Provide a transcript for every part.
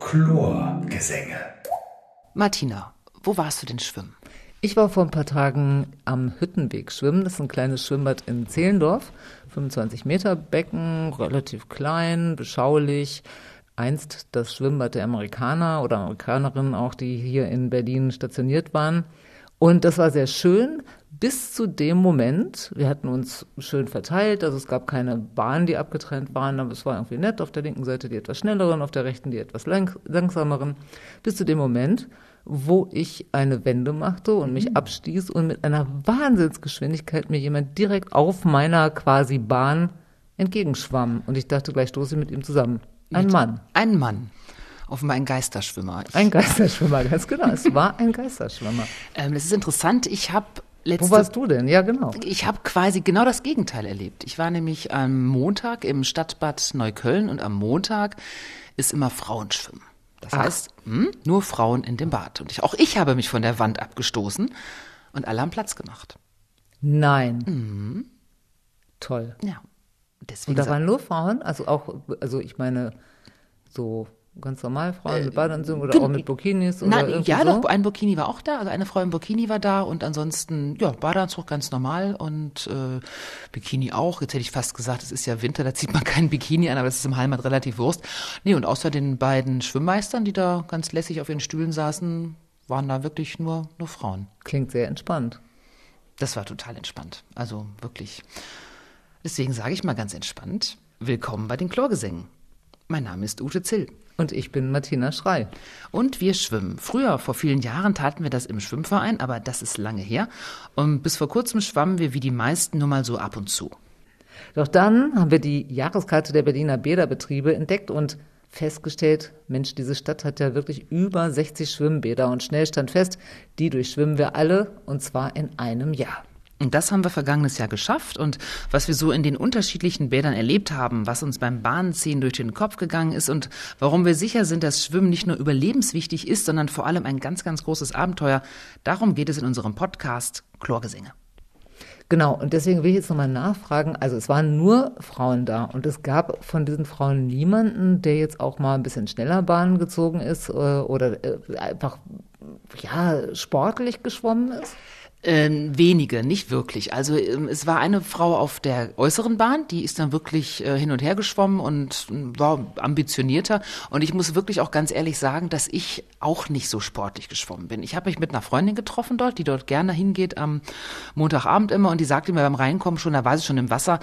Chlorgesänge. Martina, wo warst du denn schwimmen? Ich war vor ein paar Tagen am Hüttenweg schwimmen. Das ist ein kleines Schwimmbad in Zehlendorf. 25 Meter Becken, relativ klein, beschaulich. Einst das Schwimmbad der Amerikaner oder Amerikanerinnen auch, die hier in Berlin stationiert waren. Und das war sehr schön bis zu dem Moment, wir hatten uns schön verteilt, also es gab keine Bahnen, die abgetrennt waren, aber es war irgendwie nett, auf der linken Seite die etwas schnelleren, auf der rechten die etwas lang langsameren, bis zu dem Moment, wo ich eine Wende machte und mich mhm. abstieß und mit einer Wahnsinnsgeschwindigkeit mir jemand direkt auf meiner quasi Bahn entgegenschwamm. Und ich dachte, gleich stoße ich mit ihm zusammen. Ein mit Mann. Ein Mann. Offenbar ein Geisterschwimmer. Ein Geisterschwimmer, ganz genau. Es war ein Geisterschwimmer. Ähm, das ist interessant. Ich habe Letzte, Wo warst du denn? Ja, genau. Ich habe quasi genau das Gegenteil erlebt. Ich war nämlich am Montag im Stadtbad Neukölln und am Montag ist immer Frauenschwimmen. Das Ach. heißt, hm, nur Frauen in dem Bad. Und ich, auch ich habe mich von der Wand abgestoßen und alle haben Platz gemacht. Nein. Mhm. Toll. Ja. Deswegen und da waren nur Frauen, also auch, also ich meine, so ganz normal Frauen mit äh, Badeanzügen oder auch mit Burkinis? Oder Nein, ja, so? doch, ein Burkini war auch da, also eine Frau im Burkini war da und ansonsten, ja, Badeanzug ganz normal und äh, Bikini auch. Jetzt hätte ich fast gesagt, es ist ja Winter, da zieht man keinen Bikini an, aber das ist im Heimat relativ Wurst. Nee, und außer den beiden Schwimmmeistern, die da ganz lässig auf ihren Stühlen saßen, waren da wirklich nur, nur Frauen. Klingt sehr entspannt. Das war total entspannt. Also wirklich. Deswegen sage ich mal ganz entspannt, willkommen bei den Chlorgesängen. Mein Name ist Ute Zill. Und ich bin Martina Schrei. Und wir schwimmen. Früher, vor vielen Jahren, taten wir das im Schwimmverein, aber das ist lange her. Und bis vor kurzem schwammen wir wie die meisten nur mal so ab und zu. Doch dann haben wir die Jahreskarte der Berliner Bäderbetriebe entdeckt und festgestellt, Mensch, diese Stadt hat ja wirklich über 60 Schwimmbäder und schnell stand fest, die durchschwimmen wir alle und zwar in einem Jahr. Und das haben wir vergangenes Jahr geschafft. Und was wir so in den unterschiedlichen Bädern erlebt haben, was uns beim Bahnziehen durch den Kopf gegangen ist und warum wir sicher sind, dass Schwimmen nicht nur überlebenswichtig ist, sondern vor allem ein ganz, ganz großes Abenteuer, darum geht es in unserem Podcast Chlorgesänge. Genau, und deswegen will ich jetzt nochmal nachfragen. Also es waren nur Frauen da und es gab von diesen Frauen niemanden, der jetzt auch mal ein bisschen schneller Bahn gezogen ist äh, oder äh, einfach ja sportlich geschwommen ist. Ähm, wenige, nicht wirklich. Also ähm, es war eine Frau auf der äußeren Bahn, die ist dann wirklich äh, hin und her geschwommen und äh, war ambitionierter. Und ich muss wirklich auch ganz ehrlich sagen, dass ich auch nicht so sportlich geschwommen bin. Ich habe mich mit einer Freundin getroffen dort, die dort gerne hingeht am Montagabend immer und die sagte mir beim Reinkommen schon, da war sie schon im Wasser,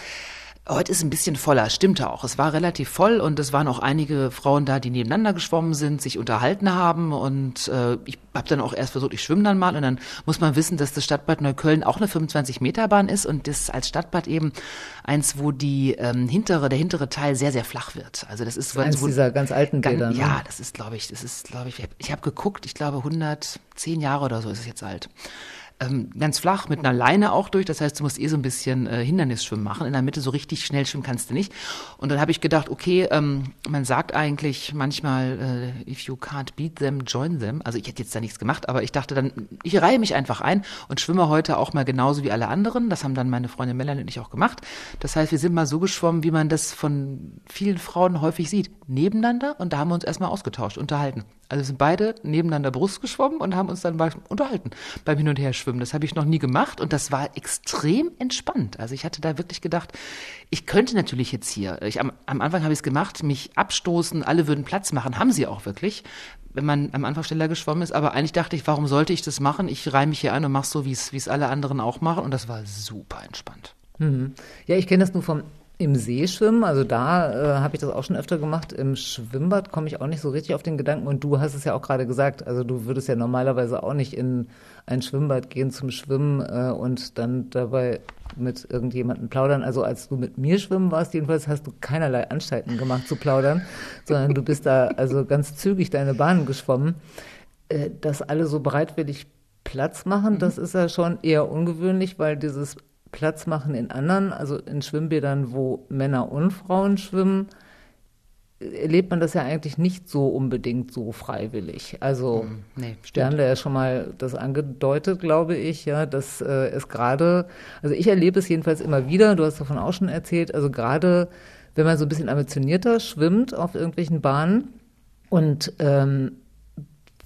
Heute ist ein bisschen voller, stimmte auch. Es war relativ voll und es waren auch einige Frauen da, die nebeneinander geschwommen sind, sich unterhalten haben und äh, ich habe dann auch erst versucht, ich schwimme dann mal und dann muss man wissen, dass das Stadtbad Neukölln auch eine 25 Meter Bahn ist und das als Stadtbad eben eins, wo die ähm, hintere, der hintere Teil sehr sehr flach wird. Also das ist eins wo, dieser ganz alten Bäder. ne? Ja, das ist glaube ich, das ist glaube ich, ich habe geguckt, ich glaube 110 Jahre oder so ist es jetzt alt ähm, ganz flach mit einer Leine auch durch. Das heißt, du musst eh so ein bisschen äh, Hindernisschwimmen machen. In der Mitte so richtig schnell schwimmen kannst du nicht. Und dann habe ich gedacht, okay, ähm, man sagt eigentlich manchmal, äh, if you can't beat them, join them. Also ich hätte jetzt da nichts gemacht, aber ich dachte dann, ich reihe mich einfach ein und schwimme heute auch mal genauso wie alle anderen. Das haben dann meine Freundin Melanie und ich auch gemacht. Das heißt, wir sind mal so geschwommen, wie man das von vielen Frauen häufig sieht. Nebeneinander und da haben wir uns erstmal ausgetauscht, unterhalten. Also sind beide nebeneinander Brust geschwommen und haben uns dann unterhalten beim Hin- und Herschwimmen. Das habe ich noch nie gemacht und das war extrem entspannt. Also ich hatte da wirklich gedacht, ich könnte natürlich jetzt hier, ich, am, am Anfang habe ich es gemacht, mich abstoßen, alle würden Platz machen, haben sie auch wirklich, wenn man am Anfang schneller geschwommen ist. Aber eigentlich dachte ich, warum sollte ich das machen? Ich reihe mich hier ein und mache so, wie es alle anderen auch machen und das war super entspannt. Mhm. Ja, ich kenne das nur vom im See schwimmen, also da äh, habe ich das auch schon öfter gemacht. Im Schwimmbad komme ich auch nicht so richtig auf den Gedanken. Und du hast es ja auch gerade gesagt, also du würdest ja normalerweise auch nicht in ein Schwimmbad gehen zum Schwimmen äh, und dann dabei mit irgendjemandem plaudern. Also als du mit mir schwimmen warst, jedenfalls hast du keinerlei Anstalten gemacht zu plaudern, sondern du bist da also ganz zügig deine Bahnen geschwommen. Äh, dass alle so bereitwillig Platz machen, das ist ja schon eher ungewöhnlich, weil dieses Platz machen in anderen, also in Schwimmbädern, wo Männer und Frauen schwimmen, erlebt man das ja eigentlich nicht so unbedingt so freiwillig. Also mm, nee, wir haben da ja schon mal das angedeutet, glaube ich, ja, dass äh, es gerade, also ich erlebe es jedenfalls immer wieder, du hast davon auch schon erzählt, also gerade wenn man so ein bisschen ambitionierter schwimmt auf irgendwelchen Bahnen und ähm,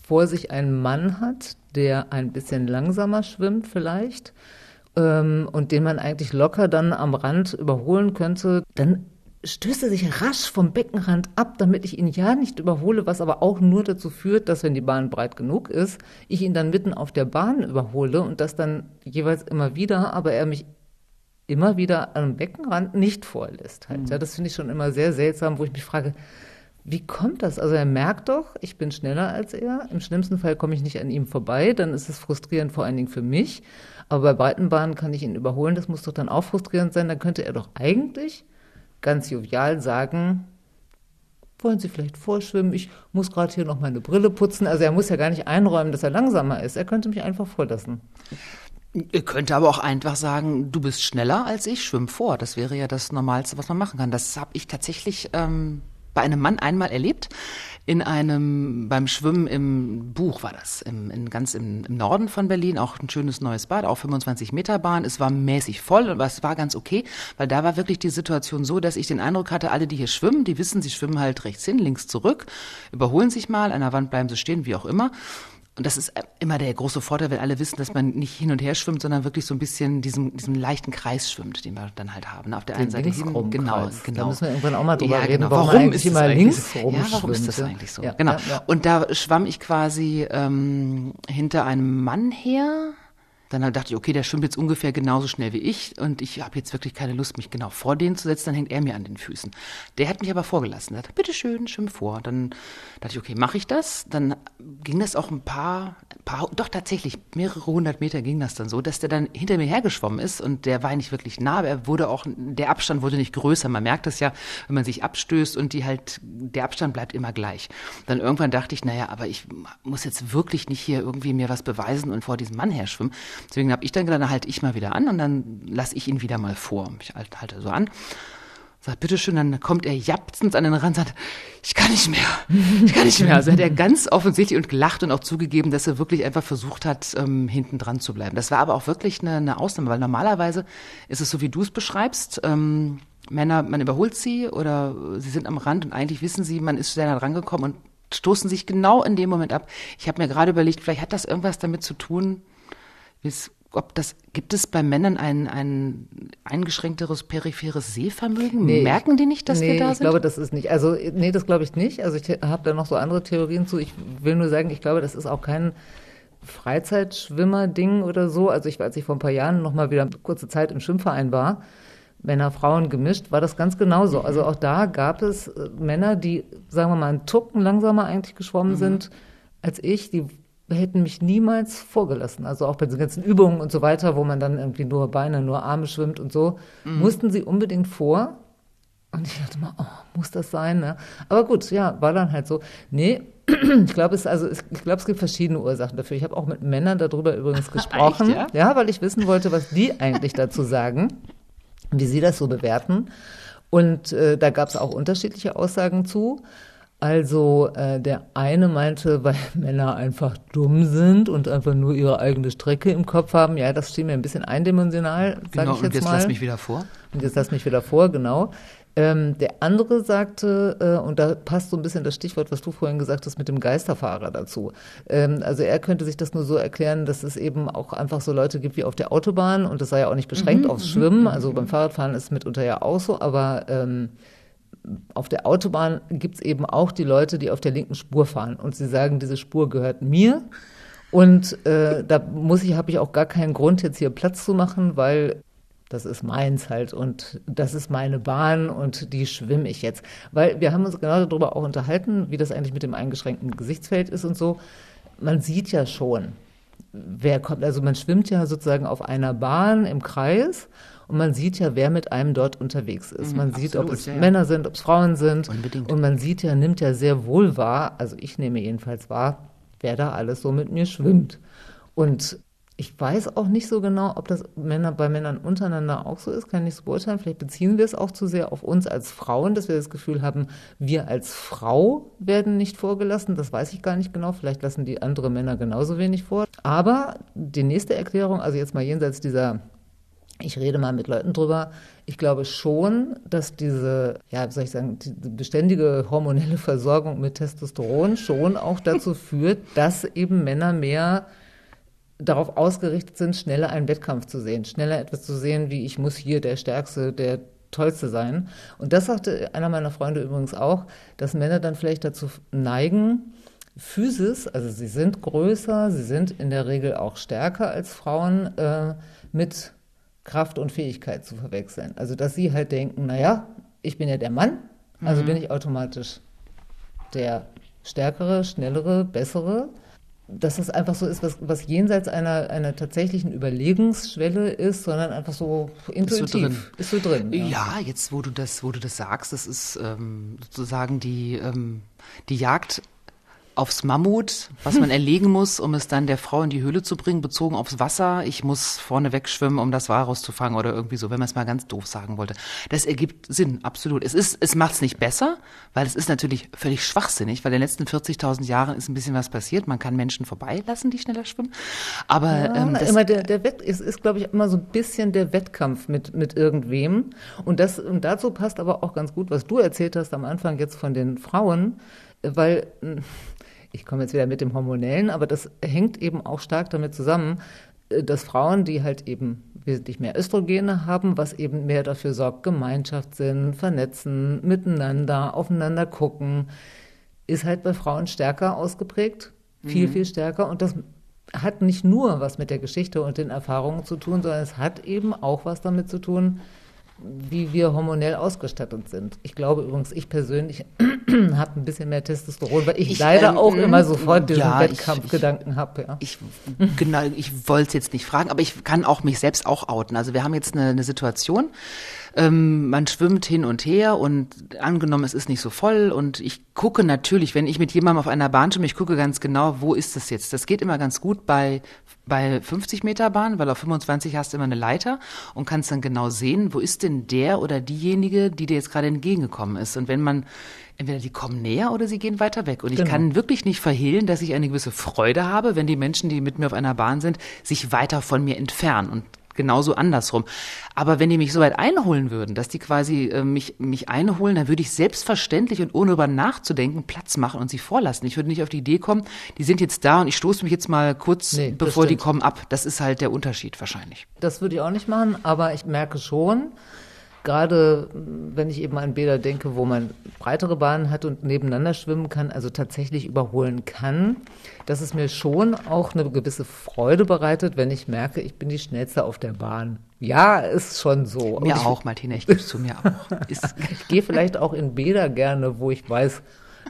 vor sich einen Mann hat, der ein bisschen langsamer schwimmt vielleicht ähm, und den man eigentlich locker dann am Rand überholen könnte, dann stößt er sich rasch vom Beckenrand ab, damit ich ihn ja nicht überhole, was aber auch nur dazu führt, dass wenn die Bahn breit genug ist, ich ihn dann mitten auf der Bahn überhole und das dann jeweils immer wieder, aber er mich immer wieder am Beckenrand nicht vorlässt. Halt. Mhm. Ja, das finde ich schon immer sehr seltsam, wo ich mich frage, wie kommt das? Also er merkt doch, ich bin schneller als er. Im schlimmsten Fall komme ich nicht an ihm vorbei, dann ist es frustrierend vor allen Dingen für mich. Aber bei Breitenbahnen kann ich ihn überholen, das muss doch dann auch frustrierend sein. Dann könnte er doch eigentlich ganz jovial sagen, wollen Sie vielleicht vorschwimmen? Ich muss gerade hier noch meine Brille putzen. Also er muss ja gar nicht einräumen, dass er langsamer ist. Er könnte mich einfach vorlassen. Ihr könnt aber auch einfach sagen, du bist schneller als ich, schwimm vor. Das wäre ja das Normalste, was man machen kann. Das habe ich tatsächlich ähm, bei einem Mann einmal erlebt. In einem, beim Schwimmen im Buch war das, im, in, ganz im, im Norden von Berlin, auch ein schönes neues Bad, auch 25 Meter Bahn. Es war mäßig voll, aber es war ganz okay, weil da war wirklich die Situation so, dass ich den Eindruck hatte, alle, die hier schwimmen, die wissen, sie schwimmen halt rechts hin, links zurück, überholen sich mal, an der Wand bleiben sie stehen, wie auch immer. Und das ist immer der große Vorteil, wenn alle wissen, dass man nicht hin und her schwimmt, sondern wirklich so ein bisschen diesem, diesem leichten Kreis schwimmt, den wir dann halt haben. Auf der einen Seite hin, genau, genau. Da müssen wir irgendwann auch mal drüber ja, reden, genau. warum, warum ist es immer links rum Ja, warum ist das eigentlich so? Ja, genau. Ja, und da schwamm ich quasi ähm, hinter einem Mann her, dann dachte ich, okay, der schwimmt jetzt ungefähr genauso schnell wie ich und ich habe jetzt wirklich keine Lust, mich genau vor den zu setzen, dann hängt er mir an den Füßen. Der hat mich aber vorgelassen. Er hat, bitteschön, schwimm vor. Dann dachte ich, okay, mache ich das? Dann ging das auch ein paar, ein paar, doch tatsächlich, mehrere hundert Meter ging das dann so, dass der dann hinter mir hergeschwommen ist und der war nicht wirklich nah, aber er wurde auch, der Abstand wurde nicht größer. Man merkt das ja, wenn man sich abstößt und die halt, der Abstand bleibt immer gleich. Dann irgendwann dachte ich, naja, aber ich muss jetzt wirklich nicht hier irgendwie mir was beweisen und vor diesem Mann her schwimmen. Deswegen habe ich dann gedacht, dann halte ich mal wieder an und dann lasse ich ihn wieder mal vor. Ich halte, halte so an. Sagt, bitteschön, dann kommt er japsend an den Rand und sagt, ich kann nicht mehr, ich kann nicht mehr. Also hat er ganz offensichtlich und gelacht und auch zugegeben, dass er wirklich einfach versucht hat, ähm, hinten dran zu bleiben. Das war aber auch wirklich eine, eine Ausnahme, weil normalerweise ist es so, wie du es beschreibst, ähm, Männer, man überholt sie oder sie sind am Rand und eigentlich wissen sie, man ist sehr nah rangekommen und stoßen sich genau in dem Moment ab. Ich habe mir gerade überlegt, vielleicht hat das irgendwas damit zu tun, ob das, gibt es bei Männern ein, ein eingeschränkteres peripheres Sehvermögen? Nee, Merken die nicht, dass nee, wir da sind? ich glaube, das ist nicht. Also, nee, das glaube ich nicht. Also, ich habe da noch so andere Theorien zu. Ich will nur sagen, ich glaube, das ist auch kein Freizeitschwimmer-Ding oder so. Also, ich, als ich vor ein paar Jahren noch mal wieder kurze Zeit im Schwimmverein war, Männer, Frauen gemischt, war das ganz genauso. Also, auch da gab es äh, Männer, die, sagen wir mal, einen Tucken langsamer eigentlich geschwommen mhm. sind als ich, die hätten mich niemals vorgelassen. Also auch bei den ganzen Übungen und so weiter, wo man dann irgendwie nur Beine, nur Arme schwimmt und so, mhm. mussten sie unbedingt vor. Und ich dachte mal, oh, muss das sein? Ne? Aber gut, ja, war dann halt so. Nee, ich glaube, es, also, ich glaube, es gibt verschiedene Ursachen dafür. Ich habe auch mit Männern darüber übrigens gesprochen. Echt, ja? ja, weil ich wissen wollte, was die eigentlich dazu sagen, wie sie das so bewerten. Und äh, da gab es auch unterschiedliche Aussagen zu. Also äh, der eine meinte, weil Männer einfach dumm sind und einfach nur ihre eigene Strecke im Kopf haben. Ja, das schien mir ein bisschen eindimensional, sage genau, ich jetzt, und jetzt mal. lass mich wieder vor. Und jetzt lass mich wieder vor, genau. Ähm, der andere sagte, äh, und da passt so ein bisschen das Stichwort, was du vorhin gesagt hast, mit dem Geisterfahrer dazu. Ähm, also er könnte sich das nur so erklären, dass es eben auch einfach so Leute gibt wie auf der Autobahn und das sei ja auch nicht beschränkt mhm, aufs Schwimmen. Mhm, also beim Fahrradfahren ist es mitunter ja auch so, aber ähm, auf der Autobahn gibt es eben auch die Leute, die auf der linken Spur fahren und sie sagen, diese Spur gehört mir. Und äh, da muss ich, habe ich auch gar keinen Grund, jetzt hier Platz zu machen, weil das ist meins halt und das ist meine Bahn und die schwimme ich jetzt. Weil wir haben uns genau darüber auch unterhalten, wie das eigentlich mit dem eingeschränkten Gesichtsfeld ist und so. Man sieht ja schon, wer kommt, also man schwimmt ja sozusagen auf einer Bahn im Kreis und man sieht ja, wer mit einem dort unterwegs ist. Mhm, man sieht, absolut, ob es ja, Männer sind, ob es Frauen sind. Unbedingt. Und man sieht ja, nimmt ja sehr wohl wahr, also ich nehme jedenfalls wahr, wer da alles so mit mir schwimmt. Und ich weiß auch nicht so genau, ob das Männer bei Männern untereinander auch so ist, kann ich nicht so beurteilen. Vielleicht beziehen wir es auch zu sehr auf uns als Frauen, dass wir das Gefühl haben, wir als Frau werden nicht vorgelassen. Das weiß ich gar nicht genau. Vielleicht lassen die andere Männer genauso wenig vor. Aber die nächste Erklärung, also jetzt mal jenseits dieser ich rede mal mit Leuten drüber. Ich glaube schon, dass diese, ja, wie soll ich sagen, die beständige hormonelle Versorgung mit Testosteron schon auch dazu führt, dass eben Männer mehr darauf ausgerichtet sind, schneller einen Wettkampf zu sehen, schneller etwas zu sehen, wie ich muss hier der Stärkste, der Tollste sein. Und das sagte einer meiner Freunde übrigens auch, dass Männer dann vielleicht dazu neigen, Physis, also sie sind größer, sie sind in der Regel auch stärker als Frauen, äh, mit Kraft und Fähigkeit zu verwechseln. Also dass sie halt denken, naja, ich bin ja der Mann, also mhm. bin ich automatisch der stärkere, schnellere, bessere dass es einfach so ist, was, was jenseits einer, einer tatsächlichen Überlegungsschwelle ist, sondern einfach so intuitiv. Ist so drin. Ist so drin ja. ja. jetzt wo du das, wo du das sagst, das ist ähm, sozusagen die, ähm, die Jagd aufs Mammut, was man erlegen muss, um es dann der Frau in die Höhle zu bringen, bezogen aufs Wasser. Ich muss vorne wegschwimmen, um das Walross zu fangen oder irgendwie so, wenn man es mal ganz doof sagen wollte. Das ergibt Sinn, absolut. Es ist, es macht es nicht besser, weil es ist natürlich völlig schwachsinnig, weil in den letzten 40.000 Jahren ist ein bisschen was passiert. Man kann Menschen vorbeilassen, die schneller schwimmen. Aber ja, ähm, das, immer der, der Wett ist, ist glaube ich, immer so ein bisschen der Wettkampf mit, mit irgendwem. Und das, und dazu passt aber auch ganz gut, was du erzählt hast am Anfang jetzt von den Frauen, weil ich komme jetzt wieder mit dem Hormonellen, aber das hängt eben auch stark damit zusammen, äh, dass Frauen, die halt eben wesentlich mehr Östrogene haben, was eben mehr dafür sorgt, Gemeinschaft sind, vernetzen, miteinander, aufeinander gucken, ist halt bei Frauen stärker ausgeprägt, viel, mhm. viel stärker. Und das hat nicht nur was mit der Geschichte und den Erfahrungen zu tun, sondern es hat eben auch was damit zu tun, wie wir hormonell ausgestattet sind. Ich glaube übrigens, ich persönlich habe ein bisschen mehr Testosteron, weil ich, ich leider ähm, auch immer sofort diesen ja, Wettkampfgedanken habe. Ja. Ich, genau, ich wollte es jetzt nicht fragen, aber ich kann auch mich selbst auch outen. Also wir haben jetzt eine, eine Situation, ähm, man schwimmt hin und her und angenommen, es ist nicht so voll und ich gucke natürlich, wenn ich mit jemandem auf einer Bahn schwimme, ich gucke ganz genau, wo ist das jetzt? Das geht immer ganz gut bei, bei 50 Meter Bahn, weil auf 25 hast du immer eine Leiter und kannst dann genau sehen, wo ist denn der oder diejenige, die dir jetzt gerade entgegengekommen ist. Und wenn man entweder die kommen näher oder sie gehen weiter weg. Und ich genau. kann wirklich nicht verhehlen, dass ich eine gewisse Freude habe, wenn die Menschen, die mit mir auf einer Bahn sind, sich weiter von mir entfernen. Und genauso andersrum. Aber wenn die mich so weit einholen würden, dass die quasi äh, mich, mich einholen, dann würde ich selbstverständlich und ohne über nachzudenken Platz machen und sie vorlassen. Ich würde nicht auf die Idee kommen, die sind jetzt da und ich stoße mich jetzt mal kurz, nee, bevor die kommen, ab. Das ist halt der Unterschied wahrscheinlich. Das würde ich auch nicht machen, aber ich merke schon, gerade wenn ich eben an Bäder denke, wo man breitere Bahnen hat und nebeneinander schwimmen kann, also tatsächlich überholen kann, dass es mir schon auch eine gewisse Freude bereitet, wenn ich merke, ich bin die Schnellste auf der Bahn. Ja, ist schon so. Mir auch, Martina, ich gebe zu mir auch. ich gehe vielleicht auch in Bäder gerne, wo ich weiß,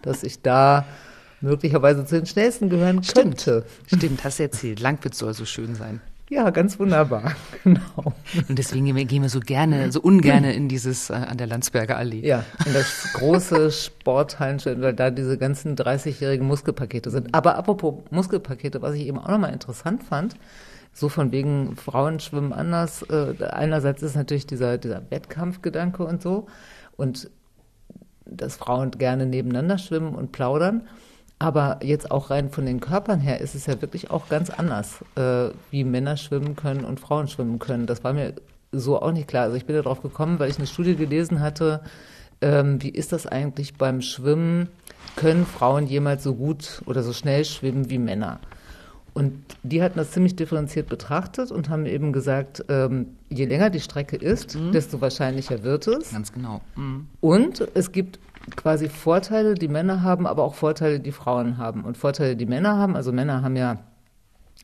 dass ich da möglicherweise zu den Schnellsten gehören könnte. Stimmt, Stimmt hast du erzählt. Langwitz soll so schön sein. Ja, ganz wunderbar, genau. Und deswegen gehen wir so gerne, so ungerne in dieses äh, an der Landsberger Allee. Ja, in das große Sporthallenschild, weil da diese ganzen 30-jährigen Muskelpakete sind. Aber apropos Muskelpakete, was ich eben auch nochmal interessant fand, so von wegen Frauen schwimmen anders. Äh, einerseits ist natürlich dieser, dieser Wettkampfgedanke und so und dass Frauen gerne nebeneinander schwimmen und plaudern. Aber jetzt auch rein von den Körpern her ist es ja wirklich auch ganz anders, äh, wie Männer schwimmen können und Frauen schwimmen können. Das war mir so auch nicht klar. Also ich bin darauf gekommen, weil ich eine Studie gelesen hatte, ähm, wie ist das eigentlich beim Schwimmen? Können Frauen jemals so gut oder so schnell schwimmen wie Männer? Und die hatten das ziemlich differenziert betrachtet und haben eben gesagt, ähm, je länger die Strecke ist, mhm. desto wahrscheinlicher wird es. Ganz genau. Mhm. Und es gibt quasi Vorteile, die Männer haben, aber auch Vorteile, die Frauen haben. Und Vorteile, die Männer haben, also Männer haben ja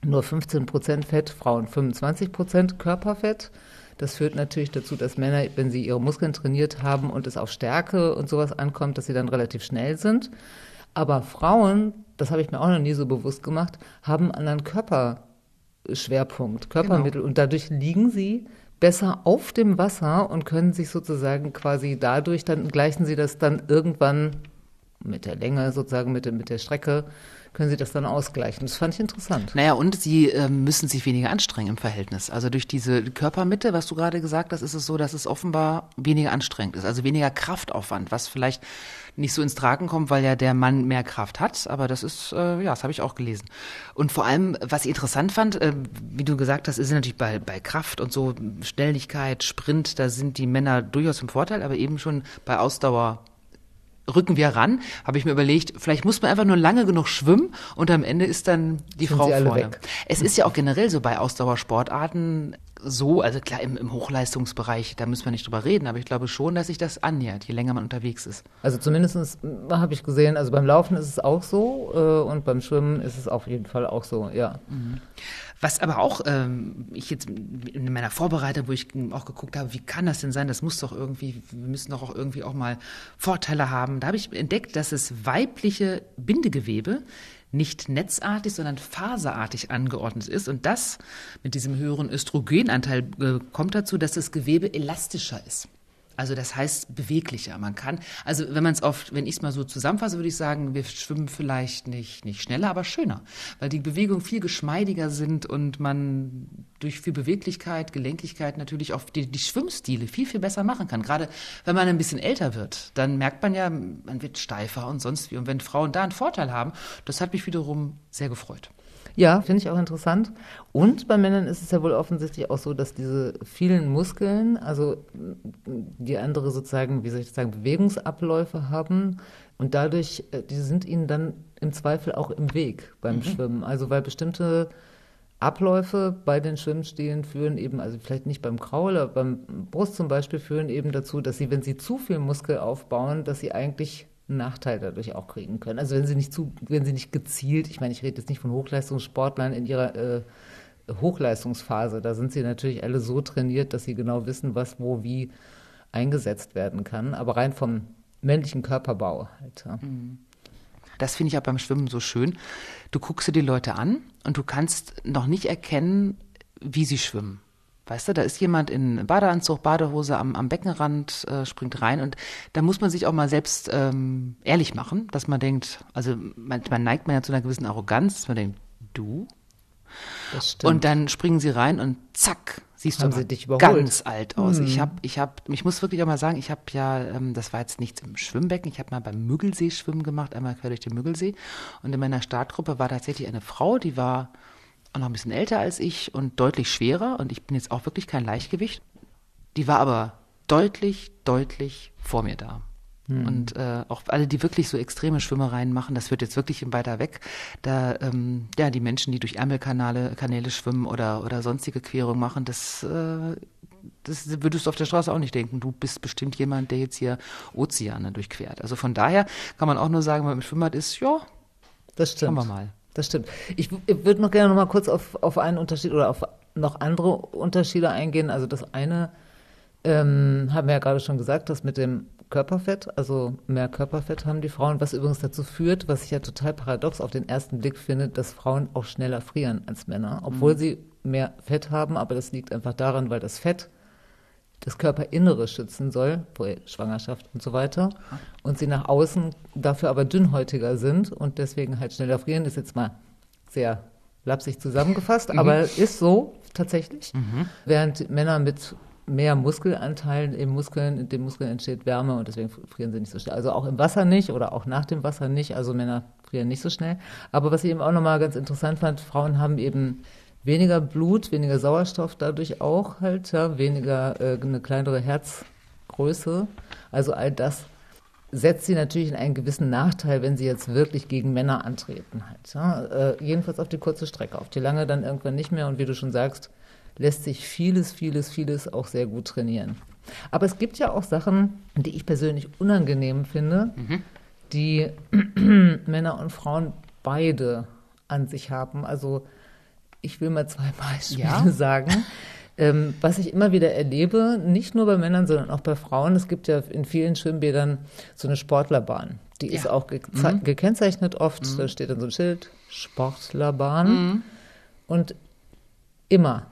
nur 15 Prozent Fett, Frauen 25 Prozent Körperfett. Das führt natürlich dazu, dass Männer, wenn sie ihre Muskeln trainiert haben und es auf Stärke und sowas ankommt, dass sie dann relativ schnell sind. Aber Frauen, das habe ich mir auch noch nie so bewusst gemacht, haben einen anderen Körperschwerpunkt, Körpermittel genau. und dadurch liegen sie besser auf dem Wasser und können sich sozusagen quasi dadurch, dann gleichen sie das dann irgendwann mit der Länge sozusagen, mit, mit der Strecke, können sie das dann ausgleichen. Das fand ich interessant. Naja, und sie äh, müssen sich weniger anstrengen im Verhältnis. Also durch diese Körpermitte, was du gerade gesagt hast, ist es so, dass es offenbar weniger anstrengend ist. Also weniger Kraftaufwand, was vielleicht nicht so ins Tragen kommt, weil ja der Mann mehr Kraft hat. Aber das ist, äh, ja, das habe ich auch gelesen. Und vor allem, was ich interessant fand, äh, wie du gesagt hast, ist natürlich bei, bei Kraft und so Schnelligkeit, Sprint, da sind die Männer durchaus im Vorteil, aber eben schon bei Ausdauer rücken wir ran, habe ich mir überlegt, vielleicht muss man einfach nur lange genug schwimmen und am Ende ist dann die Sind Frau vorne. weg. Es ist ja auch generell so bei Ausdauersportarten so, also klar im, im Hochleistungsbereich, da müssen wir nicht drüber reden, aber ich glaube schon, dass sich das annähert, je länger man unterwegs ist. Also zumindest habe ich gesehen, also beim Laufen ist es auch so äh, und beim Schwimmen ist es auf jeden Fall auch so, ja. Was aber auch, ähm, ich jetzt in meiner Vorbereitung, wo ich auch geguckt habe, wie kann das denn sein? Das muss doch irgendwie, wir müssen doch auch irgendwie auch mal Vorteile haben. Da habe ich entdeckt, dass es weibliche Bindegewebe nicht netzartig, sondern faserartig angeordnet ist. Und das mit diesem höheren Östrogenanteil äh, kommt dazu, dass das Gewebe elastischer ist. Also das heißt beweglicher. Man kann, also wenn man es oft, wenn ich es mal so zusammenfasse, würde ich sagen, wir schwimmen vielleicht nicht, nicht schneller, aber schöner, weil die Bewegungen viel geschmeidiger sind und man durch viel Beweglichkeit, Gelenkigkeit natürlich auch die, die Schwimmstile viel, viel besser machen kann. Gerade wenn man ein bisschen älter wird, dann merkt man ja, man wird steifer und sonst wie. Und wenn Frauen da einen Vorteil haben, das hat mich wiederum sehr gefreut. Ja, finde ich auch interessant. Und bei Männern ist es ja wohl offensichtlich auch so, dass diese vielen Muskeln, also die andere sozusagen, wie soll ich das sagen, Bewegungsabläufe haben und dadurch, äh, die sind ihnen dann im Zweifel auch im Weg beim Schwimmen. Also weil bestimmte Abläufe bei den Schwimmstilen führen eben, also vielleicht nicht beim Kraul, aber beim Brust zum Beispiel, führen eben dazu, dass sie, wenn sie zu viel Muskel aufbauen, dass sie eigentlich einen Nachteil dadurch auch kriegen können. Also wenn sie nicht zu, wenn sie nicht gezielt, ich meine, ich rede jetzt nicht von Hochleistungssportlern in ihrer äh, Hochleistungsphase, da sind sie natürlich alle so trainiert, dass sie genau wissen, was wo wie eingesetzt werden kann, aber rein vom männlichen Körperbau halt. Ja. Das finde ich auch beim Schwimmen so schön. Du guckst dir die Leute an und du kannst noch nicht erkennen, wie sie schwimmen. Weißt du, da ist jemand in Badeanzug, Badehose am, am Beckenrand, äh, springt rein und da muss man sich auch mal selbst ähm, ehrlich machen, dass man denkt, also manchmal neigt man ja zu einer gewissen Arroganz, dass man denkt, du? Das stimmt. Und dann springen sie rein und zack, siehst Haben du sie dich überholt. ganz alt aus. Mhm. Ich habe, ich habe, ich muss wirklich auch mal sagen, ich habe ja, ähm, das war jetzt nichts im Schwimmbecken, ich habe mal beim Müggelsee schwimmen gemacht, einmal quer durch den Müggelsee. Und in meiner Startgruppe war tatsächlich eine Frau, die war auch noch ein bisschen älter als ich und deutlich schwerer. Und ich bin jetzt auch wirklich kein Leichtgewicht. Die war aber deutlich, deutlich vor mir da. Und äh, auch alle, die wirklich so extreme Schwimmereien machen, das wird jetzt wirklich weiter weg. Da, ähm, ja, die Menschen, die durch Ärmelkanäle Kanäle schwimmen oder, oder sonstige Querungen machen, das, äh, das würdest du auf der Straße auch nicht denken. Du bist bestimmt jemand, der jetzt hier Ozeane durchquert. Also von daher kann man auch nur sagen, wenn man schwimmert ist, ja, Das stimmt. Schauen wir mal. Das stimmt. Ich, ich würde noch gerne noch mal kurz auf, auf einen Unterschied oder auf noch andere Unterschiede eingehen. Also das eine ähm, haben wir ja gerade schon gesagt, das mit dem Körperfett, also mehr Körperfett haben die Frauen, was übrigens dazu führt, was ich ja total paradox auf den ersten Blick finde, dass Frauen auch schneller frieren als Männer, obwohl sie mehr Fett haben, aber das liegt einfach daran, weil das Fett das Körperinnere schützen soll, vor Schwangerschaft und so weiter, und sie nach außen dafür aber dünnhäutiger sind und deswegen halt schneller frieren, ist jetzt mal sehr lapsig zusammengefasst, aber ist so tatsächlich. Während Männer mit mehr Muskelanteilen im Muskeln, in den Muskeln entsteht Wärme und deswegen frieren sie nicht so schnell. Also auch im Wasser nicht oder auch nach dem Wasser nicht. Also Männer frieren nicht so schnell. Aber was ich eben auch nochmal ganz interessant fand, Frauen haben eben weniger Blut, weniger Sauerstoff dadurch auch halt, ja, weniger äh, eine kleinere Herzgröße. Also all das setzt sie natürlich in einen gewissen Nachteil, wenn sie jetzt wirklich gegen Männer antreten halt. Ja. Äh, jedenfalls auf die kurze Strecke, auf die lange dann irgendwann nicht mehr. Und wie du schon sagst, lässt sich vieles, vieles, vieles auch sehr gut trainieren. Aber es gibt ja auch Sachen, die ich persönlich unangenehm finde, die Männer und Frauen beide an sich haben. Also ich will mal zwei Beispiele Ja. sagen. Ähm, was ich immer wieder erlebe, nicht nur bei Männern, sondern auch bei Frauen, es gibt ja in vielen Schwimmbädern so eine Sportlerbahn. Die ist Ja. auch geze gekennzeichnet oft, da steht dann so ein Schild, Sportlerbahn. Und immer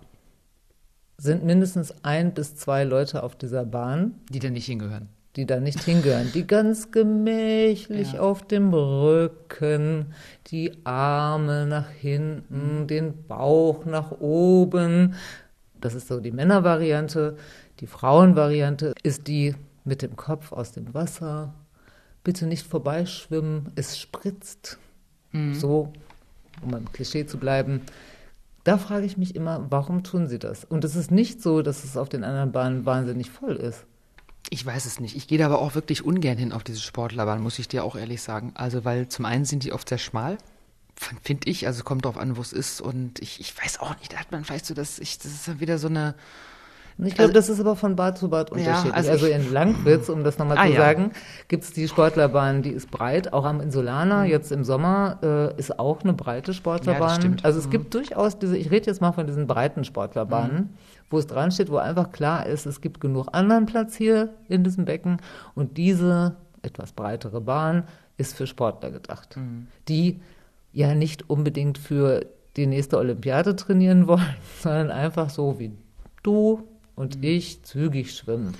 sind mindestens ein bis zwei Leute auf dieser Bahn, die da nicht hingehören. die da nicht hingehören, die ganz gemächlich ja. auf dem Rücken, die Arme nach hinten, mhm. den Bauch nach oben. Das ist so die Männervariante. Die Frauenvariante ist die mit dem Kopf aus dem Wasser. Bitte nicht vorbeischwimmen, es spritzt. Mhm. So, um beim Klischee zu bleiben. Da frage ich mich immer, warum tun sie das? Und es ist nicht so, dass es auf den anderen Bahnen wahnsinnig voll ist. Ich weiß es nicht. Ich gehe da aber auch wirklich ungern hin auf diese Sportlerbahn, muss ich dir auch ehrlich sagen. Also, weil zum einen sind die oft sehr schmal, finde ich. Also kommt drauf an, wo es ist. Und ich, ich weiß auch nicht, da hat man vielleicht so, dass ich, das ist wieder so eine, ich glaube, also, das ist aber von Bad zu Bad unterschiedlich. Ja, also, also, in Langwitz, um das nochmal ah, zu ja. sagen, gibt es die Sportlerbahn, die ist breit. Auch am Insulaner, mhm. jetzt im Sommer, äh, ist auch eine breite Sportlerbahn. Ja, also es mhm. gibt durchaus diese, ich rede jetzt mal von diesen breiten Sportlerbahnen, mhm. wo es dran steht, wo einfach klar ist, es gibt genug anderen Platz hier in diesem Becken. Und diese etwas breitere Bahn ist für Sportler gedacht, mhm. die ja nicht unbedingt für die nächste Olympiade trainieren wollen, sondern einfach so wie du, und mhm. ich zügig schwimmen.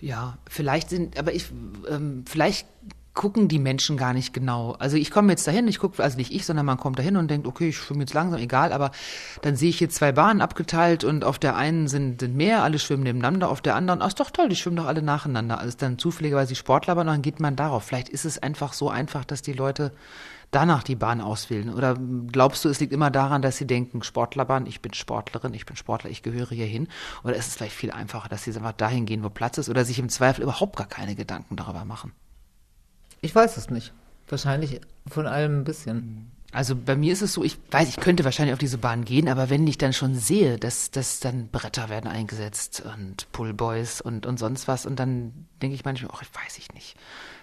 Ja, vielleicht sind, aber ich, ähm, vielleicht gucken die Menschen gar nicht genau. Also ich komme jetzt dahin, ich gucke, also nicht ich, sondern man kommt dahin und denkt, okay, ich schwimme jetzt langsam, egal, aber dann sehe ich hier zwei Bahnen abgeteilt und auf der einen sind, sind mehr, alle schwimmen nebeneinander, auf der anderen, ach ist doch toll, die schwimmen doch alle nacheinander. Also ist dann zufälligerweise Sportler, aber dann geht man darauf. Vielleicht ist es einfach so einfach, dass die Leute danach die Bahn auswählen? Oder glaubst du, es liegt immer daran, dass sie denken, Sportlerbahn, ich bin Sportlerin, ich bin Sportler, ich gehöre hier hin? Oder ist es vielleicht viel einfacher, dass sie einfach dahin gehen, wo Platz ist oder sich im Zweifel überhaupt gar keine Gedanken darüber machen? Ich weiß es nicht. Wahrscheinlich von allem ein bisschen. Also bei mir ist es so, ich weiß, ich könnte wahrscheinlich auf diese Bahn gehen, aber wenn ich dann schon sehe, dass, dass dann Bretter werden eingesetzt und Pullboys und, und sonst was, und dann denke ich manchmal, ach, weiß ich nicht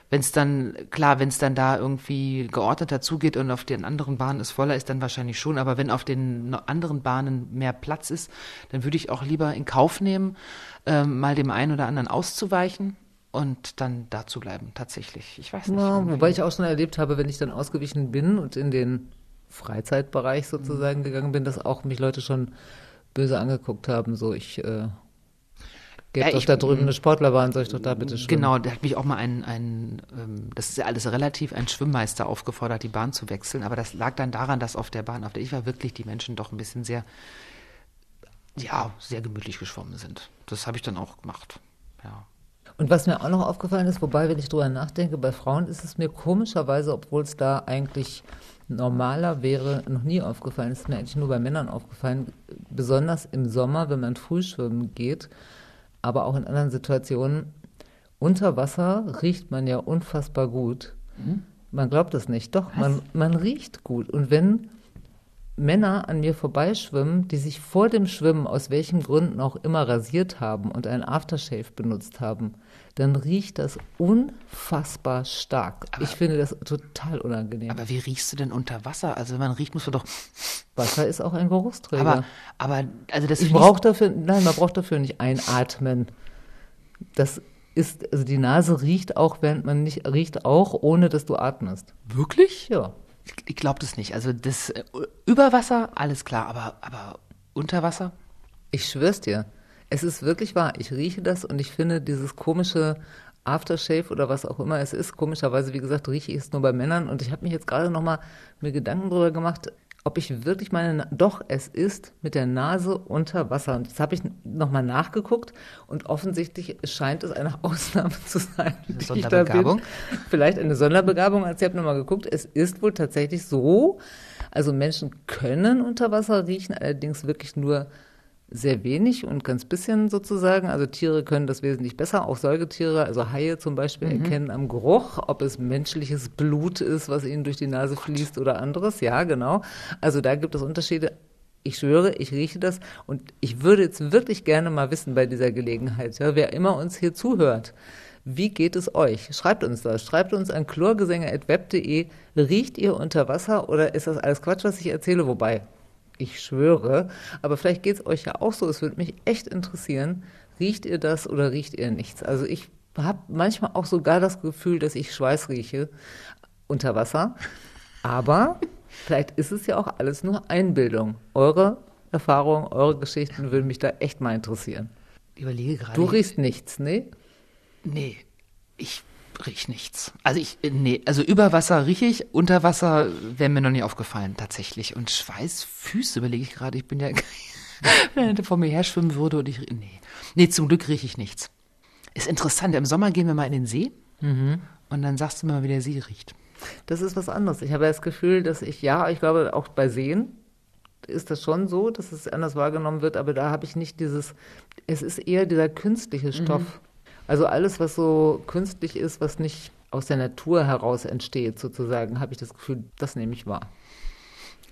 wenn es dann, klar, wenn es dann da irgendwie geordneter zugeht und auf den anderen Bahnen es voller ist, dann wahrscheinlich schon. Aber wenn auf den anderen Bahnen mehr Platz ist, dann würde ich auch lieber in Kauf nehmen, äh, mal dem einen oder anderen auszuweichen und dann da zu bleiben, tatsächlich. Ich weiß nicht. Ja, wobei ich auch schon erlebt habe, wenn ich dann ausgewichen bin und in den Freizeitbereich sozusagen mhm. gegangen bin, dass auch mich Leute schon böse angeguckt haben, so ich äh, Geht ja, doch ich, da drüben eine Sportlerbahn, soll ich doch da bitte schwimmen? Genau, da hat mich auch mal ein, ein ähm, das ist ja alles relativ, ein Schwimmmeister aufgefordert, die Bahn zu wechseln. Aber das lag dann daran, dass auf der Bahn, auf der ich war, wirklich die Menschen doch ein bisschen sehr, ja, sehr gemütlich geschwommen sind. Das habe ich dann auch gemacht, ja. Und was mir auch noch aufgefallen ist, wobei, wenn ich drüber nachdenke, bei Frauen ist es mir komischerweise, obwohl es da eigentlich normaler wäre, noch nie aufgefallen. Es ist mir eigentlich nur bei Männern aufgefallen, besonders im Sommer, wenn man frühschwimmen geht, aber auch in anderen Situationen. Unter Wasser riecht man ja unfassbar gut. Mhm. Man glaubt es nicht. Doch, man, man riecht gut. Und wenn Männer an mir vorbeischwimmen, die sich vor dem Schwimmen aus welchen Gründen auch immer rasiert haben und ein Aftershave benutzt haben, dann riecht das unfassbar stark. Aber, ich finde das total unangenehm. Aber wie riechst du denn unter Wasser? Also wenn man riecht, muss man doch. Wasser ist auch ein Geruchsträger. Aber, aber also das. Ich brauche dafür, nein, man braucht dafür nicht einatmen. Das ist, also die Nase riecht auch, während man nicht riecht, auch ohne dass du atmest. Wirklich? Ja. Ich, ich glaube das nicht. Also das äh, über Wasser, alles klar, aber, aber unter Wasser? Ich schwör's dir. Es ist wirklich wahr. Ich rieche das und ich finde dieses komische Aftershave oder was auch immer es ist, komischerweise, wie gesagt, rieche ich es nur bei Männern. Und ich habe mich jetzt gerade nochmal mir Gedanken darüber gemacht, ob ich wirklich meine, Na doch, es ist mit der Nase unter Wasser. Und jetzt habe ich nochmal nachgeguckt und offensichtlich scheint es eine Ausnahme zu sein. Eine Sonderbegabung? Vielleicht eine Sonderbegabung, als ich habe nochmal geguckt. Es ist wohl tatsächlich so, also Menschen können unter Wasser riechen, allerdings wirklich nur sehr wenig und ganz bisschen sozusagen. Also Tiere können das wesentlich besser. Auch Säugetiere, also Haie zum Beispiel, mhm. erkennen am Geruch, ob es menschliches Blut ist, was ihnen durch die Nase Gott. fließt oder anderes. Ja, genau. Also da gibt es Unterschiede. Ich schwöre, ich rieche das und ich würde jetzt wirklich gerne mal wissen bei dieser Gelegenheit, ja, wer immer uns hier zuhört. Wie geht es euch? Schreibt uns das. Schreibt uns an chlorgesänge.web.de. Riecht ihr unter Wasser oder ist das alles Quatsch, was ich erzähle? Wobei, ich schwöre. Aber vielleicht geht es euch ja auch so. Es würde mich echt interessieren. Riecht ihr das oder riecht ihr nichts? Also ich habe manchmal auch sogar das Gefühl, dass ich Schweiß rieche unter Wasser. Aber vielleicht ist es ja auch alles nur Einbildung. Eure Erfahrungen, eure Geschichten würden mich da echt mal interessieren. Ich überlege gerade. Du riechst nichts, ne? Nee. Ich riech nichts. Also ich, äh, nee, also über Wasser rieche ich, unter Wasser wäre mir noch nie aufgefallen, tatsächlich. Und Schweißfüße überlege ich gerade, ich bin ja, wenn er vor mir her schwimmen würde und ich, nee. Nee, zum Glück rieche ich nichts. Ist interessant, im Sommer gehen wir mal in den See mhm. und dann sagst du mal, wie der See riecht. Das ist was anderes. Ich habe das Gefühl, dass ich, ja, ich glaube auch bei Seen ist das schon so, dass es anders wahrgenommen wird, aber da habe ich nicht dieses, es ist eher dieser künstliche Stoff. Mhm. Also alles, was so künstlich ist, was nicht aus der Natur heraus entsteht, sozusagen, habe ich das Gefühl, das nehme ich wahr.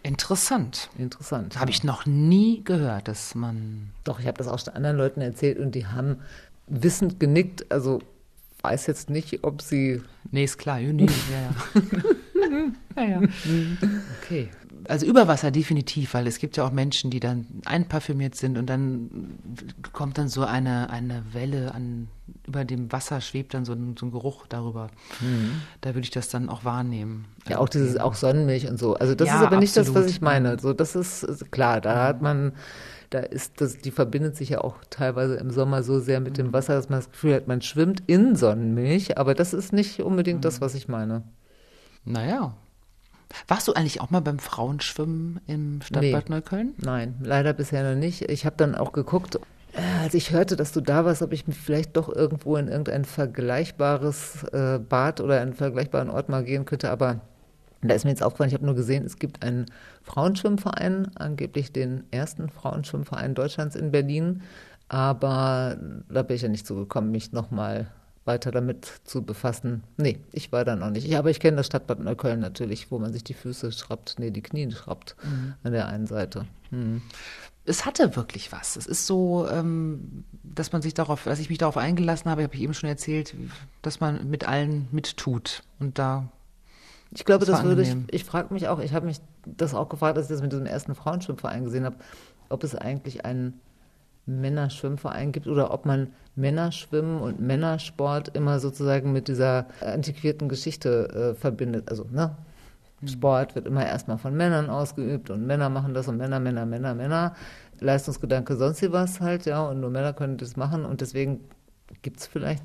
Interessant. Interessant. Habe ja. ich noch nie gehört, dass man. Doch, ich habe das auch schon anderen Leuten erzählt und die haben wissend genickt. Also weiß jetzt nicht, ob sie. Nee, ist klar. Nee, ja, ja. ja, ja. Okay also über Wasser definitiv, weil es gibt ja auch Menschen, die dann einparfümiert sind und dann kommt dann so eine, eine Welle an, über dem Wasser schwebt dann so ein, so ein Geruch darüber. Mhm. Da würde ich das dann auch wahrnehmen. Ja, auch dieses, auch Sonnenmilch und so. Also das ja, ist aber nicht absolut. das, was ich meine. So, das ist klar, da hat man, da ist das, die verbindet sich ja auch teilweise im Sommer so sehr mit dem Wasser, dass man das Gefühl hat, man schwimmt in Sonnenmilch, aber das ist nicht unbedingt mhm. das, was ich meine. Naja, warst du eigentlich auch mal beim Frauenschwimmen im Stadtbad nee. Neukölln? Nein, leider bisher noch nicht. Ich habe dann auch geguckt, äh, als ich hörte, dass du da warst, ob ich mich vielleicht doch irgendwo in irgendein vergleichbares äh, Bad oder einen vergleichbaren Ort mal gehen könnte, aber da ist mir jetzt aufgefallen, ich habe nur gesehen, es gibt einen Frauenschwimmverein, angeblich den ersten Frauenschwimmverein Deutschlands in Berlin, aber da bin ich ja nicht zugekommen, mich nochmal weiter damit zu befassen. Nee, ich war da noch nicht. Ich, aber ich kenne das Stadtbad Neukölln natürlich, wo man sich die Füße schraubt, nee, die Knie schraubt mhm. an der einen Seite. Mhm. Es hatte wirklich was. Es ist so, ähm, dass man sich darauf, dass ich mich darauf eingelassen habe, habe ich eben schon erzählt, dass man mit allen mittut. Und da ich glaube, das, das würde ich, ich frage mich auch, ich habe mich das auch gefragt, als ich das mit diesem ersten Frauenschwimmverein gesehen habe, ob es eigentlich einen Männerschwimmverein gibt oder ob man Männerschwimmen und Männersport immer sozusagen mit dieser antiquierten Geschichte äh, verbindet. Also, ne? Mhm. Sport wird immer erstmal von Männern ausgeübt und Männer machen das und Männer, Männer, Männer, Männer. Leistungsgedanke, sonst wie was halt, ja, und nur Männer können das machen und deswegen gibt es vielleicht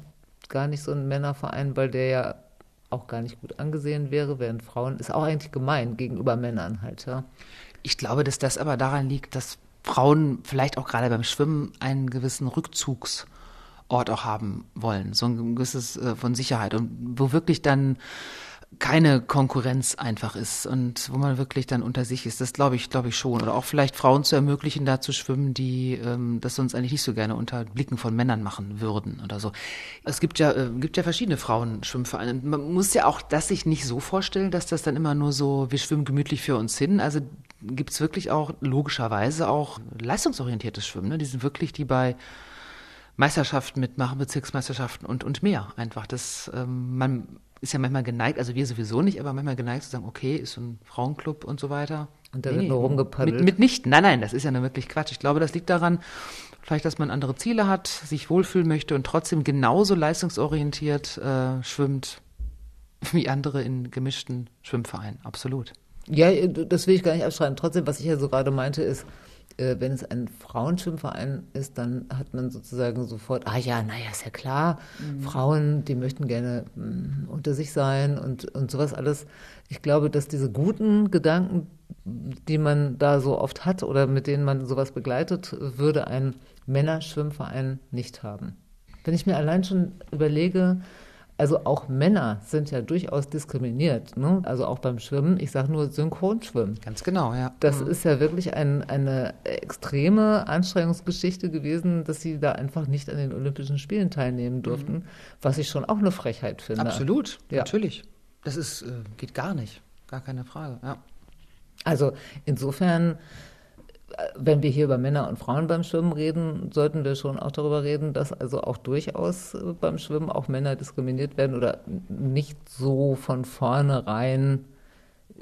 gar nicht so einen Männerverein, weil der ja auch gar nicht gut angesehen wäre, während Frauen ist auch eigentlich gemein gegenüber Männern halt, ja. Ich glaube, dass das aber daran liegt, dass Frauen vielleicht auch gerade beim Schwimmen einen gewissen Rückzugsort auch haben wollen, so ein gewisses äh, von Sicherheit und wo wirklich dann keine Konkurrenz einfach ist und wo man wirklich dann unter sich ist. Das glaube ich, glaube ich schon. Oder auch vielleicht Frauen zu ermöglichen, da zu schwimmen, die ähm, das sonst eigentlich nicht so gerne unter Blicken von Männern machen würden oder so. Es gibt ja, äh, gibt ja verschiedene Frauenschwimmvereine. Man muss ja auch das sich nicht so vorstellen, dass das dann immer nur so, wir schwimmen gemütlich für uns hin. Also gibt es wirklich auch logischerweise auch leistungsorientiertes Schwimmen. Ne? Die sind wirklich die bei Meisterschaften mitmachen, Bezirksmeisterschaften und, und mehr einfach. Das, ähm, man ist ja manchmal geneigt, also wir sowieso nicht, aber manchmal geneigt zu sagen, okay, ist so ein Frauenclub und so weiter. Und da nee, wird nur rumgepaddelt. Mit, mit nicht, nein, nein, das ist ja nur wirklich Quatsch. Ich glaube, das liegt daran, vielleicht, dass man andere Ziele hat, sich wohlfühlen möchte und trotzdem genauso leistungsorientiert äh, schwimmt wie andere in gemischten Schwimmvereinen. Absolut. Ja, das will ich gar nicht abschreiben. Trotzdem, was ich ja so gerade meinte, ist, äh, wenn es ein Frauenschwimmverein ist, dann hat man sozusagen sofort, ah ja, naja, ist ja klar, mhm. Frauen, die möchten gerne mh, mm, unter sich sein und, und sowas alles. Ich glaube, dass diese guten Gedanken, die man da so oft hat oder mit denen man sowas begleitet, würde ein Männerschwimmverein nicht haben. Wenn ich mir allein schon überlege, also auch Männer sind ja durchaus diskriminiert, ne? also auch beim Schwimmen. Ich sage nur Synchronschwimmen. Ganz genau, ja. Das mhm. ist ja wirklich ein, eine extreme Anstrengungsgeschichte gewesen, dass sie da einfach nicht an den Olympischen Spielen teilnehmen durften, mhm. was ich schon auch eine Frechheit finde. Absolut, ja. natürlich. Das ist, äh, geht gar nicht, gar keine Frage, ja. Also insofern wenn wir hier über Männer und Frauen beim Schwimmen reden, sollten wir schon auch darüber reden, dass also auch durchaus äh, beim Schwimmen auch Männer diskriminiert werden oder nicht so von vornherein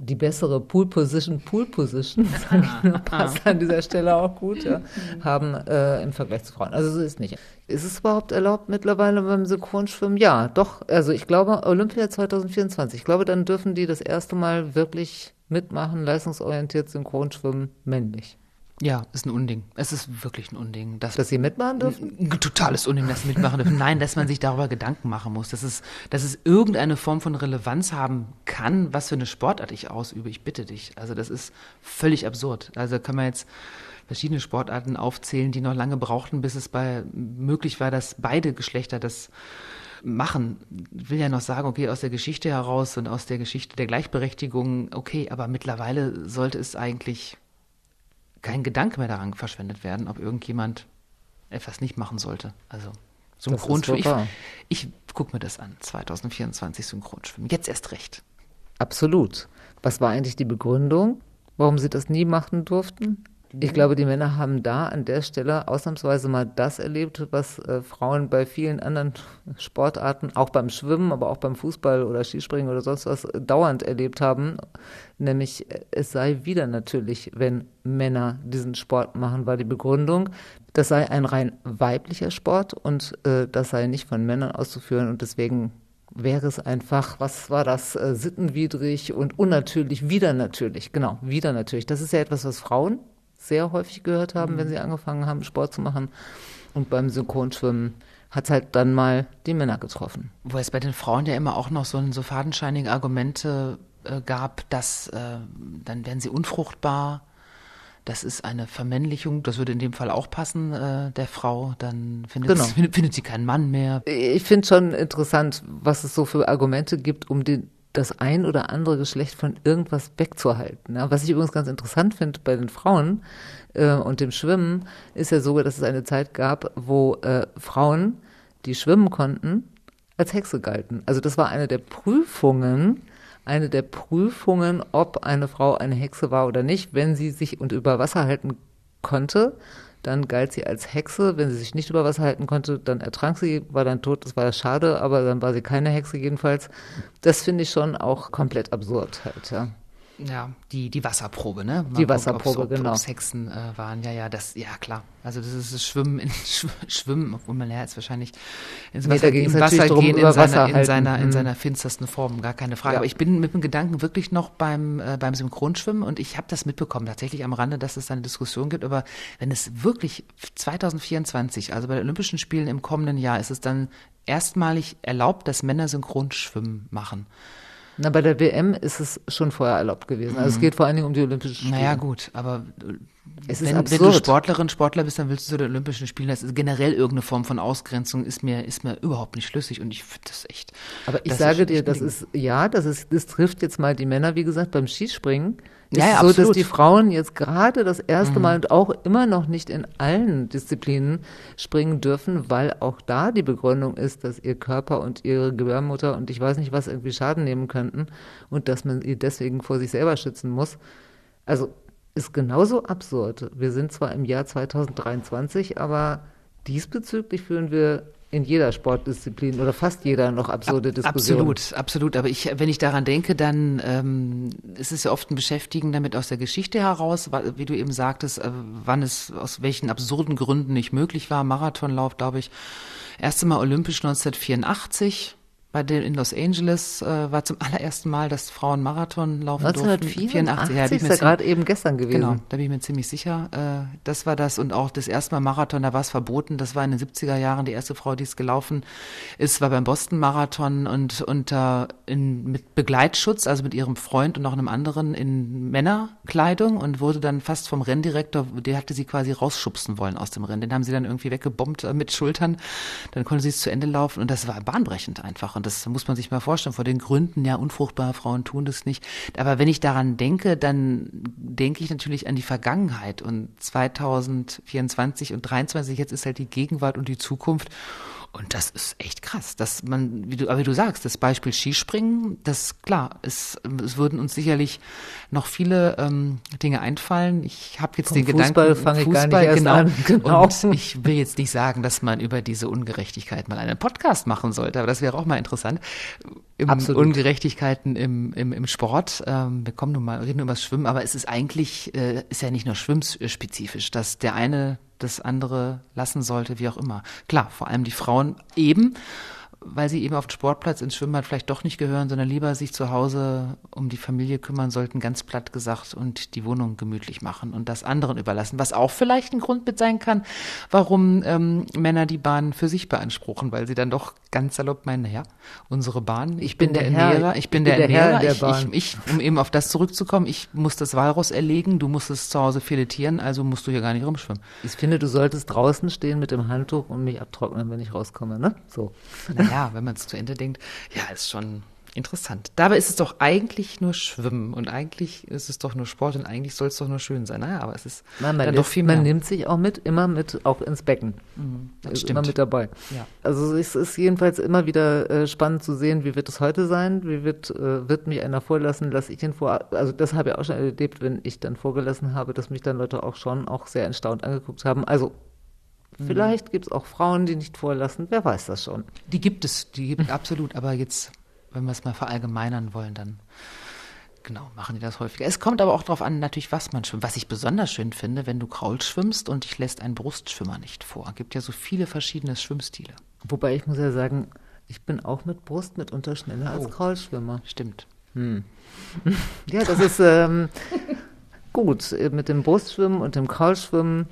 die bessere Pool Position, Pool Position, sage ich nur, passt an dieser Stelle auch gut, ja, haben äh, im Vergleich zu Frauen. Also so ist nicht. Ist es überhaupt erlaubt mittlerweile beim Synchronschwimmen? Ja, doch. Also ich glaube, Olympia 2024, ich glaube, dann dürfen die das erste Mal wirklich mitmachen, leistungsorientiert Synchronschwimmen männlich. Ja, ist ein Unding. Es ist wirklich ein Unding. Dass, dass sie mitmachen dürfen? Ein totales Unding, dass sie mitmachen dürfen. Nein, dass man sich darüber Gedanken machen muss, dass es, dass es irgendeine Form von Relevanz haben kann, was für eine Sportart ich ausübe. Ich bitte dich. Also das ist völlig absurd. Also können wir jetzt verschiedene Sportarten aufzählen, die noch lange brauchten, bis es bei möglich war, dass beide Geschlechter das machen. Ich will ja noch sagen, okay, aus der Geschichte heraus und aus der Geschichte der Gleichberechtigung, okay, aber mittlerweile sollte es eigentlich kein Gedanke mehr daran verschwendet werden, ob irgendjemand etwas nicht machen sollte. Also Synchronschwimmen. Ich, ich gucke mir das an, 2024 Synchronschwimmen. Jetzt erst recht. Absolut. Was war eigentlich die Begründung, warum Sie das nie machen durften? Ich glaube, die Männer haben da an der Stelle ausnahmsweise mal das erlebt, was äh, Frauen bei vielen anderen Sportarten, auch beim Schwimmen, aber auch beim Fußball oder Skispringen oder sonst was, äh, dauernd erlebt haben. Nämlich, äh, es sei wieder natürlich, wenn Männer diesen Sport machen, war die Begründung, das sei ein rein weiblicher Sport und äh, das sei nicht von Männern auszuführen und deswegen wäre es einfach, was war das, äh, sittenwidrig und unnatürlich, wieder natürlich, genau, wieder natürlich. Das ist ja etwas, was Frauen sehr häufig gehört haben, mhm. wenn sie angefangen haben, Sport zu machen. Und beim Synchronschwimmen hat es halt dann mal die Männer getroffen. Wo es bei den Frauen ja immer auch noch so, so fadenscheinige Argumente äh, gab, dass äh, dann werden sie unfruchtbar. Das ist eine Vermännlichung, das würde in dem Fall auch passen, äh, der Frau. Dann findet, genau. sie, findet sie keinen Mann mehr. Ich finde schon interessant, was es so für Argumente gibt, um den das ein oder andere Geschlecht von irgendwas wegzuhalten. Ja, was ich übrigens ganz interessant finde bei den Frauen äh, und dem Schwimmen, ist ja so, dass es eine Zeit gab, wo äh, Frauen, die schwimmen konnten, als Hexe galten. Also das war eine der Prüfungen, eine der Prüfungen, ob eine Frau eine Hexe war oder nicht, wenn sie sich und über Wasser halten konnte dann galt sie als Hexe. Wenn sie sich nicht über Wasser halten konnte, dann ertrank sie, war dann tot. Das war ja schade, aber dann war sie keine Hexe jedenfalls. Das finde ich schon auch komplett absurd halt, ja. Ja, die, die Wasserprobe, ne? Man die Wasserprobe, ob, genau. Ob Hexen äh, waren, ja, ja, das, ja, klar. Also das ist das Schwimmen, in, Schwimmen, obwohl man ja jetzt wahrscheinlich ins Wasser, nee, im Wasser drum, gehen in seiner, in, seiner, in mhm. seiner finstersten Form, gar keine Frage. Ja. Aber ich bin mit dem Gedanken wirklich noch beim, äh, beim Synchronschwimmen und ich habe das mitbekommen, tatsächlich am Rande, dass es eine Diskussion gibt, aber wenn es wirklich 2024, also bei den Olympischen Spielen im kommenden Jahr, ist es dann erstmalig erlaubt, dass Männer Synchronschwimmen machen. Na, bei der WM ist es schon vorher erlaubt gewesen. Also mhm. es geht vor allen Dingen um die Olympischen Spiele. Naja, gut, aber äh, es wenn, wenn, du Sportlerin, Sportler bist, dann willst du zu den Olympischen Spielen. Das ist generell irgendeine Form von Ausgrenzung, ist mir, ist mir überhaupt nicht schlüssig und ich finde das echt. Aber ich sage dir, das ist, ja, das ist, das trifft jetzt mal die Männer, wie gesagt, beim Skispringen ist ja, ja, so, absolut. dass die Frauen jetzt gerade das erste mhm. Mal und auch immer noch nicht in allen Disziplinen springen dürfen, weil auch da die Begründung ist, dass ihr Körper und ihre Gebärmutter und ich weiß nicht was irgendwie Schaden nehmen könnten und dass man ihr deswegen vor sich selber schützen muss. Also ist genauso absurd. Wir sind zwar im Jahr 2023, aber diesbezüglich führen wir in jeder Sportdisziplin oder fast jeder noch absurde Diskussionen. Absolut, absolut. Aber ich, wenn ich daran denke, dann ähm, ist es ja oft ein Beschäftigen damit aus der Geschichte heraus, wie du eben sagtest, äh, wann es aus welchen absurden Gründen nicht möglich war. Marathonlauf, glaube ich, erste Mal olympisch 1984 bei den in Los Angeles äh, war zum allerersten Mal, dass Frauen Marathon laufen 1984, ja, ist ja gerade eben gestern gewesen. Genau, da bin ich mir ziemlich sicher. Äh, das war das und auch das erste Mal Marathon, da war es verboten. Das war in den 70er Jahren die erste Frau, die es gelaufen ist, war beim Boston Marathon und unter in, mit Begleitschutz, also mit ihrem Freund und noch einem anderen in Männerkleidung und wurde dann fast vom Renndirektor, der hatte sie quasi rausschubsen wollen aus dem Rennen. Den haben sie dann irgendwie weggebombt äh, mit Schultern. Dann konnte sie es zu Ende laufen und das war bahnbrechend einfach. Und das muss man sich mal vorstellen, vor den Gründen, ja, unfruchtbare Frauen tun das nicht. Aber wenn ich daran denke, dann denke ich natürlich an die Vergangenheit und 2024 und 2023, jetzt ist halt die Gegenwart und die Zukunft. Und das ist echt krass, dass man, wie du, aber wie du sagst, das Beispiel Skispringen, das klar, es, es würden uns sicherlich noch viele ähm, Dinge einfallen. Ich habe jetzt Vom den Fußball Gedanken, fange Fußball, ich gar nicht genau, an. Genau. Und ich will jetzt nicht sagen, dass man über diese Ungerechtigkeit mal einen Podcast machen sollte, aber das wäre auch mal interessant. Im Absolut. Ungerechtigkeiten im, im, im Sport. Ähm, wir kommen nun mal, reden über das Schwimmen, aber es ist eigentlich, äh, ist ja nicht nur schwimmspezifisch, dass der eine das andere lassen sollte, wie auch immer. Klar, vor allem die Frauen eben, weil sie eben auf den Sportplatz ins Schwimmbad vielleicht doch nicht gehören, sondern lieber sich zu Hause um die Familie kümmern sollten, ganz platt gesagt, und die Wohnung gemütlich machen und das anderen überlassen. Was auch vielleicht ein Grund mit sein kann, warum ähm, Männer die Bahn für sich beanspruchen, weil sie dann doch ganz salopp meinen, naja, unsere Bahn, ich, bin, bin, der Ernährer, ich bin, bin der Ernährer, der ich, ich, ich, um eben auf das zurückzukommen, ich muss das Walross erlegen, du musst es zu Hause filetieren, also musst du hier gar nicht rumschwimmen. Ich finde, du solltest draußen stehen mit dem Handtuch und mich abtrocknen, wenn ich rauskomme, ne? So. Naja, wenn man es zu Ende denkt, ja, ist schon interessant. Dabei ist es doch eigentlich nur Schwimmen und eigentlich ist es doch nur Sport und eigentlich soll es doch nur schön sein. Naja, aber es ist Nein, man, doch viel mehr. man nimmt sich auch mit, immer mit, auch ins Becken. Mhm, das stimmt. Immer mit dabei. Ja. Also es ist jedenfalls immer wieder äh, spannend zu sehen, wie wird es heute sein, wie wird, äh, wird mich einer vorlassen, lasse ich ihn vor. Also das habe ich auch schon erlebt, wenn ich dann vorgelassen habe, dass mich dann Leute auch schon auch sehr erstaunt angeguckt haben. Also. Vielleicht gibt es auch Frauen, die nicht vorlassen, wer weiß das schon. Die gibt es, die gibt es absolut, aber jetzt, wenn wir es mal verallgemeinern wollen, dann genau, machen die das häufiger. Es kommt aber auch darauf an, natürlich, was man schwimmt. Was ich besonders schön finde, wenn du Kraul schwimmst und dich lässt ein Brustschwimmer nicht vor. Es gibt ja so viele verschiedene Schwimmstile. Wobei ich muss ja sagen, ich bin auch mit Brust mitunter schneller oh, als Kraulschwimmer. Stimmt. Hm. Ja, das ist ähm, gut. Mit dem Brustschwimmen und dem Kraulschwimmen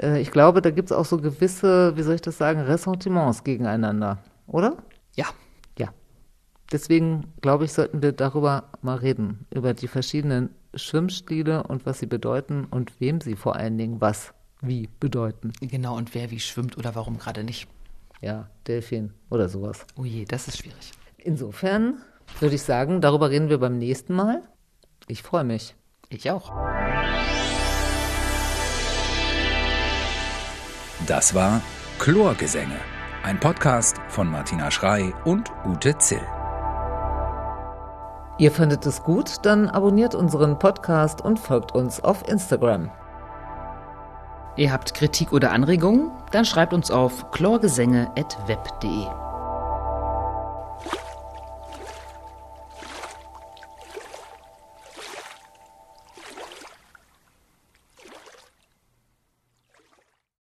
äh, ich glaube, da gibt es auch so gewisse, wie soll ich das sagen, Ressentiments gegeneinander, oder? Ja. Ja. Deswegen, glaube ich, sollten wir darüber mal reden, über die verschiedenen Schwimmstile und was sie bedeuten und wem sie vor allen Dingen was wie bedeuten. Genau, und wer wie schwimmt oder warum gerade nicht. Ja, Delfin oder sowas. Oh je, das ist schwierig. Insofern würde ich sagen, darüber reden wir beim nächsten Mal. Ich freue mich. Ich auch. Das war Chlorgesänge, ein Podcast von Martina Schrei und Ute Zill. Ihr findet es gut, dann abonniert unseren Podcast und folgt uns auf Instagram. Ihr habt Kritik oder Anregungen? Dann schreibt uns auf chlorgesänge.web.de.